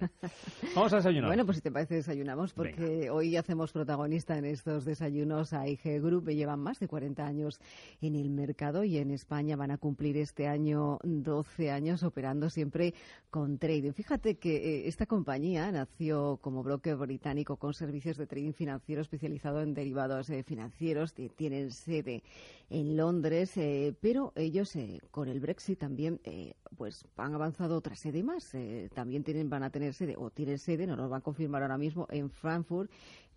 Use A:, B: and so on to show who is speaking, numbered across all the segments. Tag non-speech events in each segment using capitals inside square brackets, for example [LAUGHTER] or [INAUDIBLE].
A: [LAUGHS] Vamos a desayunar.
B: Bueno, pues si te parece desayunamos, porque hoy hacemos protagonista en estos desayunos a IG Group. Llevan más de 40 años en el mercado y en España van a cumplir este año 12 años operando siempre con trading. Fíjate que eh, esta compañía nació como broker británico con servicios de trading financiero especializado en derivados eh, financieros. Tienen sede en Londres, eh, pero ellos con el Brexit también pues han avanzado otra sede más. también tienen, van a tener sede o tienen sede, no lo van a confirmar ahora mismo, en Frankfurt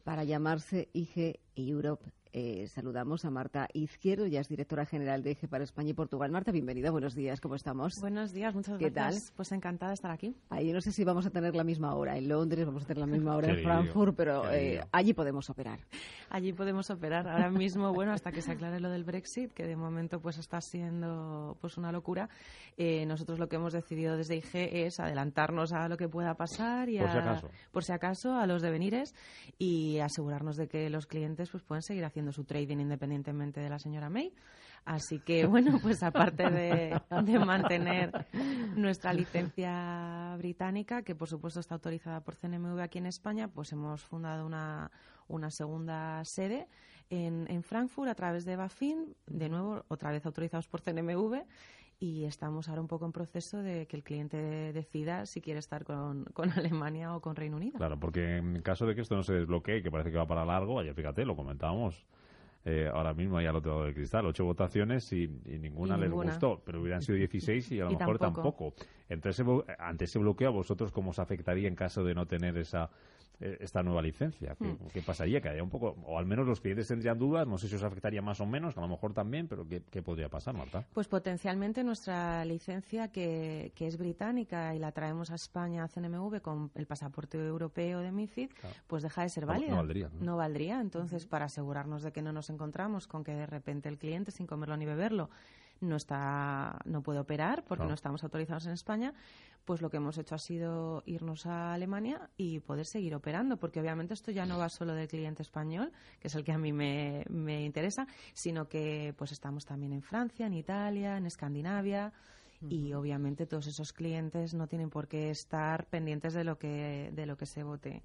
B: para llamarse IG Europe eh, saludamos a Marta Izquierdo, ya es directora general de EGE para España y Portugal. Marta, bienvenida, buenos días, ¿cómo estamos?
C: Buenos días, muchas ¿Qué gracias. Tal? Pues encantada de estar aquí.
B: Ahí no sé si vamos a tener la misma hora en Londres, vamos a tener la misma hora en Frankfurt, pero eh, allí podemos operar.
C: Allí podemos operar. Ahora mismo, bueno, hasta que se aclare lo del Brexit, que de momento pues está siendo pues una locura, eh, nosotros lo que hemos decidido desde IG es adelantarnos a lo que pueda pasar y
A: por si acaso,
C: por si acaso a los devenires y asegurarnos de que los clientes pues pueden seguir haciendo su trading independiente independientemente de la señora May. Así que, [LAUGHS] bueno, pues aparte de, mantener nuestra licencia británica, que por supuesto está autorizada por CNMV aquí en España, pues hemos fundado una, una segunda sede en, en Frankfurt a través de Bafin, de nuevo, otra vez autorizados por CNMV, y estamos ahora un poco en proceso de que el cliente decida si quiere estar con, con, [LAUGHS] Alemania o con Reino Unido.
A: Claro, porque en caso de que esto no se desbloquee, que parece que va para largo, ayer fíjate, lo comentábamos, eh, ahora mismo ahí al otro lado del cristal. Ocho votaciones y, ninguna, les gustó, pero hubieran sido 16 y a [LAUGHS] lo mejor tampoco. Entonces, ante ese bloqueo, ¿a vosotros cómo os afectaría en caso de no tener esa esta nueva licencia? ¿Qué, hmm. ¿qué pasaría? Que haya un poco, o al menos los clientes tendrían dudas, no sé si os afectaría más o menos, a lo mejor también, pero ¿qué, qué podría pasar, Marta?
C: Pues potencialmente nuestra licencia, que, que, es británica y la traemos a España a CNMV con el pasaporte europeo de MIFID, pues deja de ser válida.
A: No, valdría.
C: ¿no? valdría. Entonces, para asegurarnos de que no nos encontramos con que de repente el cliente, sin comerlo ni beberlo, no está no puede operar porque no. estamos autorizados en España, pues lo que hemos hecho ha sido irnos a Alemania y poder seguir operando, porque obviamente esto ya no va solo del cliente español, que es el que a mí me, me interesa, sino que pues estamos también en Francia, en Italia, en Escandinavia y obviamente todos esos clientes no tienen por qué estar pendientes de lo que de lo que se vote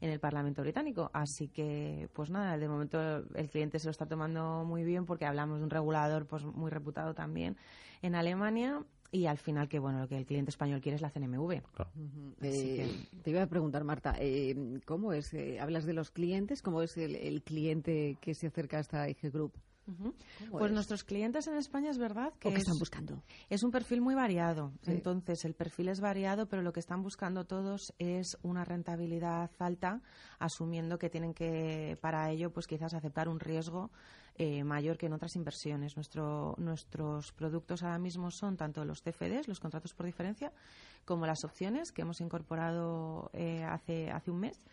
C: en el Parlamento británico así que pues nada de momento el cliente se lo está tomando muy bien porque hablamos de un regulador pues muy reputado también en Alemania y al final que bueno lo que el cliente español quiere es la CNMV.
B: Eh, te iba a preguntar Marta, eh, ¿cómo es? Eh, hablas de los clientes, ¿cómo es el, el, cliente que se acerca a esta IG Group?
C: Pues nuestros clientes en España es verdad que,
B: están buscando.
C: Es un perfil muy variado. Entonces, el perfil es variado, pero lo que están buscando todos es una rentabilidad alta, asumiendo que tienen que, para ello, pues quizás aceptar un riesgo eh, mayor que en otras inversiones. Nuestro, nuestros productos ahora mismo son tanto los CFDs, los contratos por diferencia, como las opciones que hemos incorporado eh, hace, hace un mes.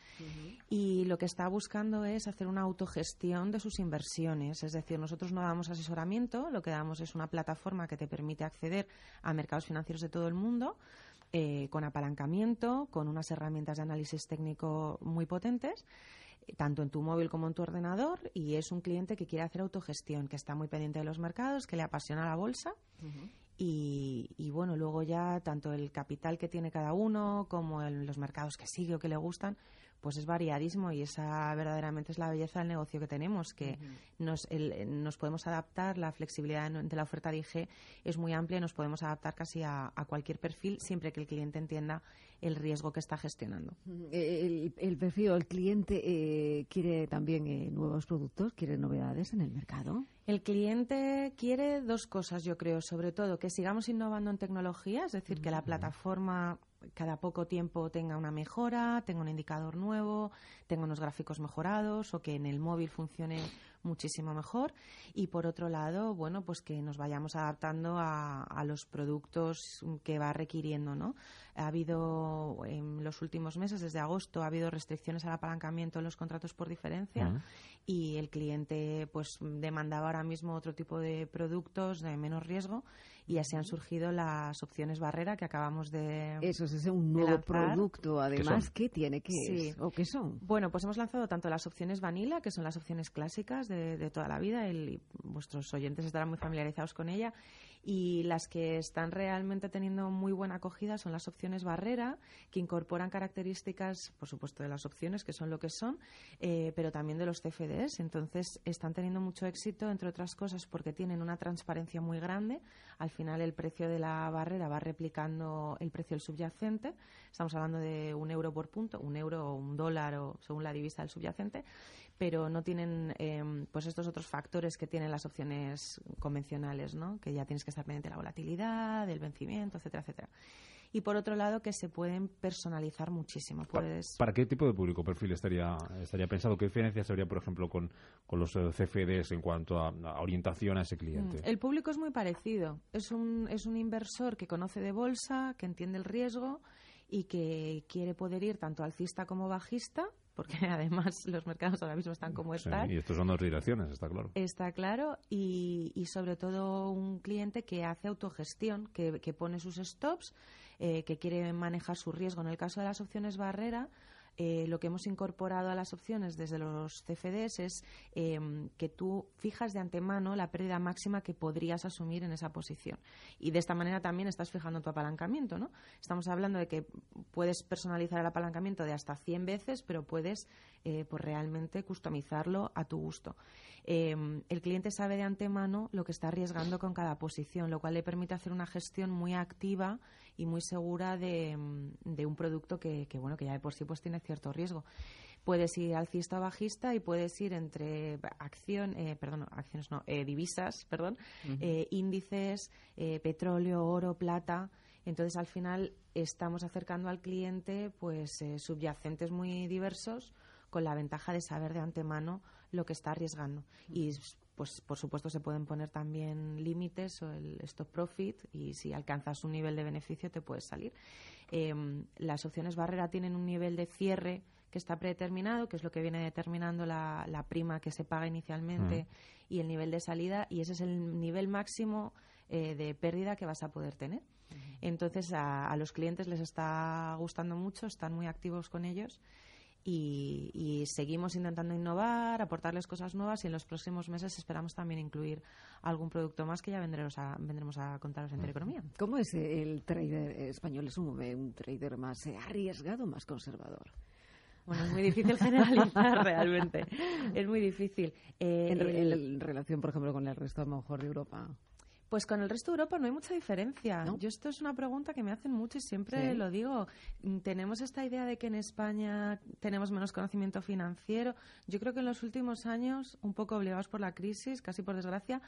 C: Y lo que está buscando es hacer una autogestión de sus inversiones. Es decir, nosotros no damos asesoramiento, lo que damos es una plataforma que te permite acceder a mercados financieros de todo el mundo. Eh, con apalancamiento, con unas herramientas de análisis técnico muy potentes tanto en tu móvil como en tu ordenador y es un cliente que quiere hacer autogestión, que está muy pendiente de los mercados, que le apasiona la bolsa. Y, y, bueno, luego ya tanto el capital que tiene cada uno como los mercados que sigue o que le gustan, pues es variadísimo y esa verdaderamente es la belleza del negocio que tenemos, que nos, nos podemos adaptar, la flexibilidad de la oferta de IG es muy amplia y nos podemos adaptar casi a, cualquier perfil siempre que el cliente entienda el riesgo que está gestionando.
B: El, el perfil, el cliente eh, quiere también eh, nuevos productos, quiere novedades en el mercado.
C: El cliente quiere dos cosas, yo creo, sobre todo que sigamos innovando en tecnología, es decir, que la plataforma cada poco tiempo tenga una mejora, tenga un indicador nuevo, tenga unos gráficos mejorados o que en el móvil funcione muchísimo mejor. Y por otro lado, bueno, pues que nos vayamos adaptando a, los productos que va requiriendo, ¿no? Ha habido en los últimos meses, desde agosto, ha habido restricciones al apalancamiento en los contratos por diferencia y el cliente pues demandaba ahora mismo otro tipo de productos de menos riesgo y así han surgido las opciones barrera que acabamos de
B: Eso es un nuevo producto además ¿Qué tiene que o qué son.
C: Bueno, pues hemos lanzado tanto las opciones vanilla, que son las opciones clásicas de, toda la vida, el, vuestros oyentes estarán muy familiarizados con ella Y las que están realmente teniendo muy buena acogida son las opciones barrera, que incorporan características, por supuesto, de las opciones, que son lo que son, eh, pero también de los CFDs. Entonces, están teniendo mucho éxito, entre otras cosas, porque tienen una transparencia muy grande. Al final, el precio de la barrera va replicando el precio del subyacente. Estamos hablando de un euro por punto, un euro o un dólar, o según la divisa del subyacente pero no tienen em, pues estos otros factores que tienen las opciones convencionales, ¿no? Que ya tienes que estar pendiente de la volatilidad, del vencimiento, etcétera, etcétera. Y por otro lado, que se pueden personalizar muchísimo. Puedes...
A: ¿Para, qué tipo de público perfil estaría, estaría pensado? ¿Qué diferencias habría, por ejemplo, con, con los eh, CFDs en cuanto a, orientación a ese cliente?
C: Mm, el público es muy parecido. Es un, es un inversor que conoce de bolsa, que entiende el riesgo y que quiere poder ir tanto alcista como bajista porque [LAUGHS] además los mercados ahora mismo están como están.
A: y estos son dos direcciones, está claro.
C: Está claro, y, y sobre todo un cliente que hace autogestión, que, que pone sus stops, eh, que quiere manejar su riesgo. En el caso de las opciones barrera, eh, lo que hemos incorporado a las opciones desde los CFDs es em, que tú fijas de antemano la pérdida máxima que podrías asumir en esa posición. Y de esta manera también estás fijando tu apalancamiento, ¿no? Estamos hablando de que puedes personalizar el apalancamiento de hasta 100 veces, pero puedes eh, pues realmente customizarlo a tu gusto. Em, el cliente sabe de antemano lo que está arriesgando con cada posición, lo cual le permite hacer una gestión muy activa y muy segura de, de un producto que, que, bueno, que ya de por sí pues tiene cierto riesgo. Puedes ir alcista o bajista y puedes ir entre acción, eh, perdón, acciones no, eh, divisas, perdón, eh, índices, petróleo, oro, plata. Entonces, al final, estamos acercando al cliente pues subyacentes muy diversos con la ventaja de saber de antemano lo que está arriesgando. Y pues por supuesto se pueden poner también límites o el stop profit y si alcanzas un nivel de beneficio te puedes salir. Em, las opciones barrera tienen un nivel de cierre que está predeterminado, que es lo que viene determinando la, prima que se paga inicialmente mm. y el nivel de salida y ese es el nivel máximo eh, de pérdida que vas a poder tener. Entonces a, a los clientes les está gustando mucho, están muy activos con ellos y, seguimos intentando innovar, aportarles cosas nuevas y en los próximos meses esperamos también incluir algún producto más que ya vendremos a, vendremos a contaros en Teleconomía.
B: ¿Cómo es el trader español? ¿Es un, un trader más arriesgado más conservador?
C: Bueno, es muy difícil generalizar [LAUGHS] realmente. Es muy difícil.
B: Eh, en, relación, por ejemplo, con el resto, a lo mejor, de Europa.
C: Pues con el resto de Europa no hay mucha diferencia. Yo esto es una pregunta que me hacen mucho y siempre lo digo. Mm, tenemos esta idea de que en España tenemos menos conocimiento financiero. Yo creo que en los últimos años, un poco obligados por la crisis, casi por desgracia,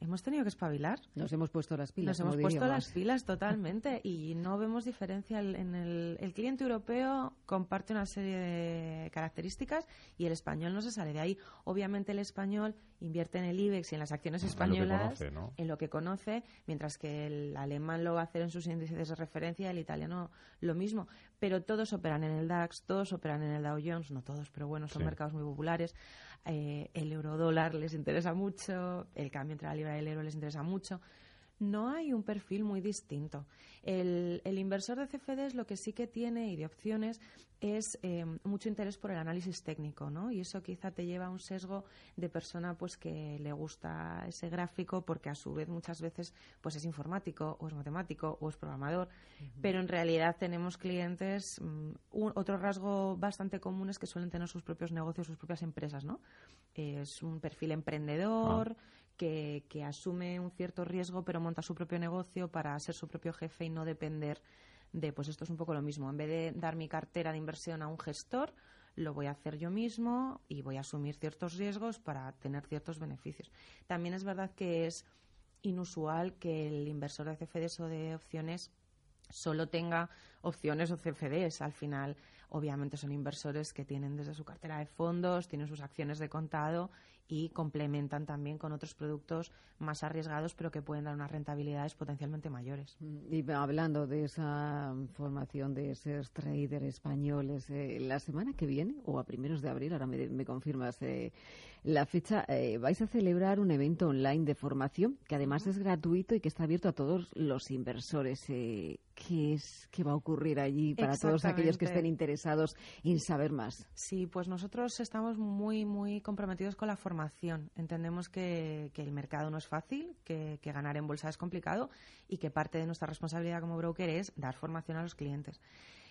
C: hemos tenido que espabilar.
B: Nos hemos puesto las pilas.
C: Nos hemos puesto las pilas [LAUGHS] totalmente y no vemos diferencia en el, el, cliente europeo comparte una serie de características y el español no se sale de ahí. Obviamente el español invierte en el IBEX y en las acciones españolas en lo que conoce, mientras que el alemán lo va a hacer en sus índices de referencia, el italiano lo mismo. Pero todos operan en el DAX, todos operan en el Dow Jones, no todos, pero bueno, son mercados muy populares. Eh, el eurodólar les interesa mucho, el cambio entre la libra y el euro les interesa mucho no hay un perfil muy distinto. El, inversor de CFDs lo que sí que tiene y de opciones es eh, mucho interés por el análisis técnico, ¿no? Y eso quizá te lleva a un sesgo de persona pues que le gusta ese gráfico porque a su vez muchas veces pues es informático o es matemático o es programador, pero en realidad tenemos clientes mm, otro rasgo bastante común es que suelen tener sus propios negocios, sus propias empresas, ¿no? Es un perfil emprendedor, ah que, asume un cierto riesgo pero monta su propio negocio para ser su propio jefe y no depender de, pues esto es un poco lo mismo. En vez de dar mi cartera de inversión a un gestor, lo voy a hacer yo mismo y voy a asumir ciertos riesgos para tener ciertos beneficios. También es verdad que es inusual que el inversor de CFDs o de opciones solo tenga opciones o CFDs. Al final, obviamente, son inversores que tienen desde su cartera de fondos, tienen sus acciones de contado y complementan también con otros productos más arriesgados, pero que pueden dar unas rentabilidades potencialmente mayores.
B: Mm, y hablando de esa formación de esos traders españoles, eh, la semana que viene, o a primeros de abril, ahora me, confirmas eh, la fecha, eh, vais a celebrar un evento online de formación que además es gratuito y que está abierto a todos los inversores. ¿qué, es, ¿Qué va a ocurrir? ocurrir allí para todos aquellos que estén interesados en saber más?
C: Sí, pues nosotros estamos muy, muy comprometidos con la formación. Entendemos que, el mercado no es fácil, que, que ganar en bolsa es complicado y que parte de nuestra responsabilidad como broker es dar formación a los clientes.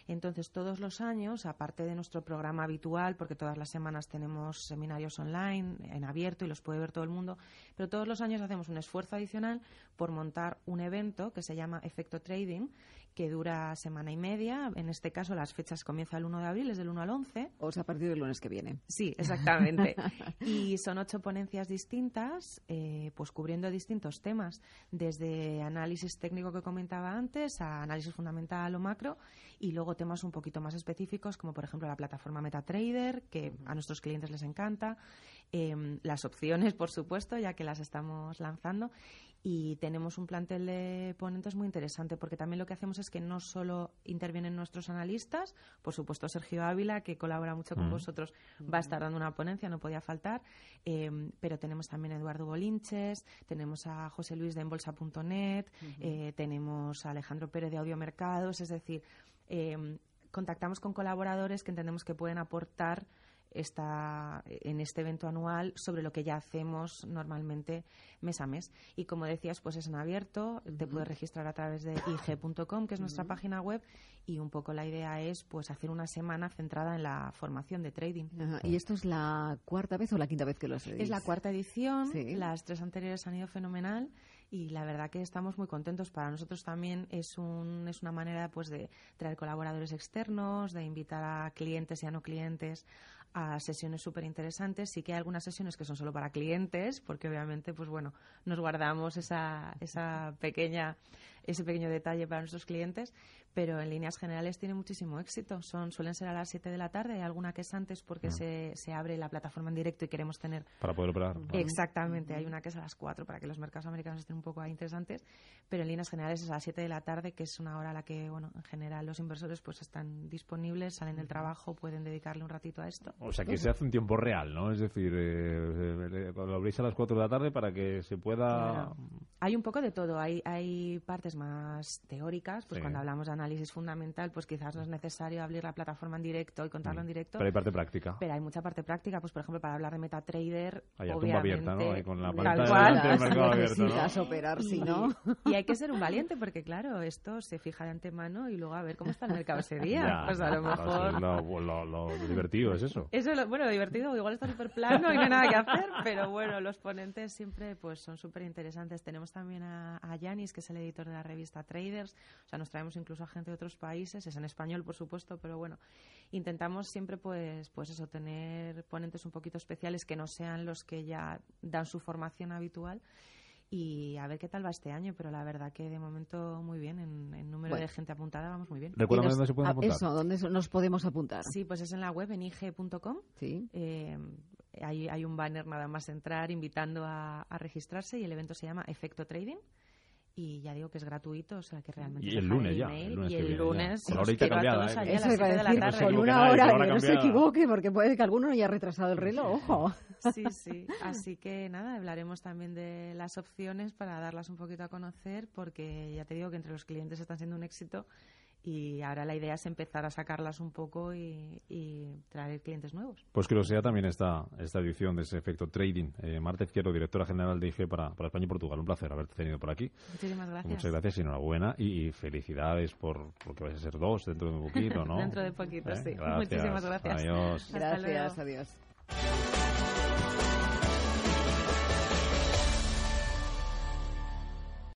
C: Entonces, todos los años, aparte de nuestro programa habitual, porque todas las semanas tenemos seminarios online, en abierto, y los puede ver todo el mundo, pero todos los años hacemos un esfuerzo adicional por montar un evento que se llama Efecto Trading, que dura semana y media. En este caso, las fechas comienzan el 1 de abril, es del 1 al 11.
B: O sea, a partir del lunes que viene.
C: Sí, exactamente. [LAUGHS] y son ocho ponencias distintas, eh, pues cubriendo distintos temas, desde análisis técnico que comentaba antes a análisis fundamental o macro, y luego temas un poquito más específicos, como por ejemplo la plataforma MetaTrader, que a nuestros clientes les encanta, em, las opciones, por supuesto, ya que las estamos lanzando, y tenemos un plantel de ponentes muy interesante porque también lo que hacemos es que no solo intervienen nuestros analistas, por supuesto Sergio Ávila, que colabora mucho con vosotros, va a estar dando una ponencia, no podía faltar, eh, pero tenemos también a Eduardo Bolinches, tenemos a José Luis de Enbolsa.net, eh, tenemos a Alejandro Pérez de Audiomercados, es decir, eh, contactamos con colaboradores que entendemos que pueden aportar está en este evento anual sobre lo que ya hacemos normalmente mes a mes. Y como decías, pues es en abierto, te puedes registrar a través de ig.com, que es nuestra página web, y un poco la idea es pues hacer una semana centrada en la formación de trading.
B: ¿Y esto es la cuarta vez o la quinta vez que lo hacéis?
C: Es la cuarta edición, las tres anteriores han ido fenomenal y la verdad que estamos muy contentos. Para nosotros también es, un, es una manera pues de traer colaboradores externos, de invitar a clientes y a no clientes a sesiones súper interesantes. Sí que hay algunas sesiones que son solo para clientes, porque obviamente, pues bueno, nos guardamos esa, esa pequeña, ese pequeño detalle para nuestros clientes, pero en líneas generales tiene muchísimo éxito. Son, suelen ser a las 7 de la tarde, hay alguna que es antes porque se, se, abre la plataforma en directo y queremos tener...
A: Para poder operar.
C: Exactamente, hay una que es a las 4 para que los mercados americanos estén un poco interesantes, pero en líneas generales es a las 7 de la tarde, que es una hora a la que, bueno, en general los inversores pues están disponibles, salen del trabajo, pueden dedicarle un ratito a esto.
A: O sea que se hace un tiempo real, ¿no? Es decir, eh, cuando lo abrís a las 4 de la tarde para que se pueda...
C: Hay un poco de todo, hay, hay partes más teóricas, pues cuando hablamos de análisis fundamental, pues quizás no es necesario abrir la plataforma en directo y contarlo en mm. directo.
A: Pero hay parte práctica.
C: Pero hay mucha parte práctica, pues por ejemplo, para hablar de MetaTrader,
A: hay
C: obviamente,
A: abierta, ¿no? con la
B: tal cual, necesitas [LAUGHS] operar, si no.
C: Y hay que ser un valiente, porque claro, esto se fija de antemano y luego a ver cómo está el mercado ese día. [LAUGHS] pues a lo mejor...
A: Lo, divertido es eso.
C: Eso es lo, bueno, divertido, igual está súper plano y no hay nada que hacer, pero bueno, los ponentes siempre pues son súper interesantes. Tenemos también a, a Yanis, que es el editor de la revista Traders, o sea, nos traemos incluso a de otros países, es en español por supuesto, pero bueno, intentamos siempre pues, pues eso, tener ponentes un poquito especiales que no sean los que ya dan su formación habitual y a ver qué tal va este año, pero la verdad que de momento muy bien, en, número de gente apuntada vamos muy bien.
A: Recuérdame dónde se pueden
B: ah,
A: apuntar.
B: Eso, ¿dónde nos podemos apuntar?
C: Sí, pues es en la web, en ig.com.
B: Sí.
C: Eh, hay, hay, un banner nada más entrar invitando a, a registrarse y el evento se llama Efecto Trading y ya digo que es gratuito, o sea que realmente...
A: Y el lunes ya. El lunes
C: y el lunes...
A: Con horita cambiada, ¿eh?
B: Eso iba a decir, con una hora, que no se equivoque, porque puede que alguno haya retrasado el reloj, ojo.
C: Sí, sí. Así que nada, hablaremos también de las opciones para darlas un poquito a conocer, porque ya te digo que entre los clientes están siendo un éxito y ahora la idea es empezar a sacarlas un poco y, traer clientes nuevos.
A: Pues que lo sea también esta, esta edición de ese efecto trading. Eh, Marta Izquierdo, directora general de IG para, para, España y Portugal. Un placer haberte tenido por aquí.
C: Muchísimas gracias.
A: Muchas gracias y enhorabuena y, felicidades por, que vais a ser dos dentro de un poquito, ¿no? [LAUGHS]
C: dentro de poquito, ¿Eh? sí. Muchísimas gracias.
A: Adiós.
B: Gracias, adiós.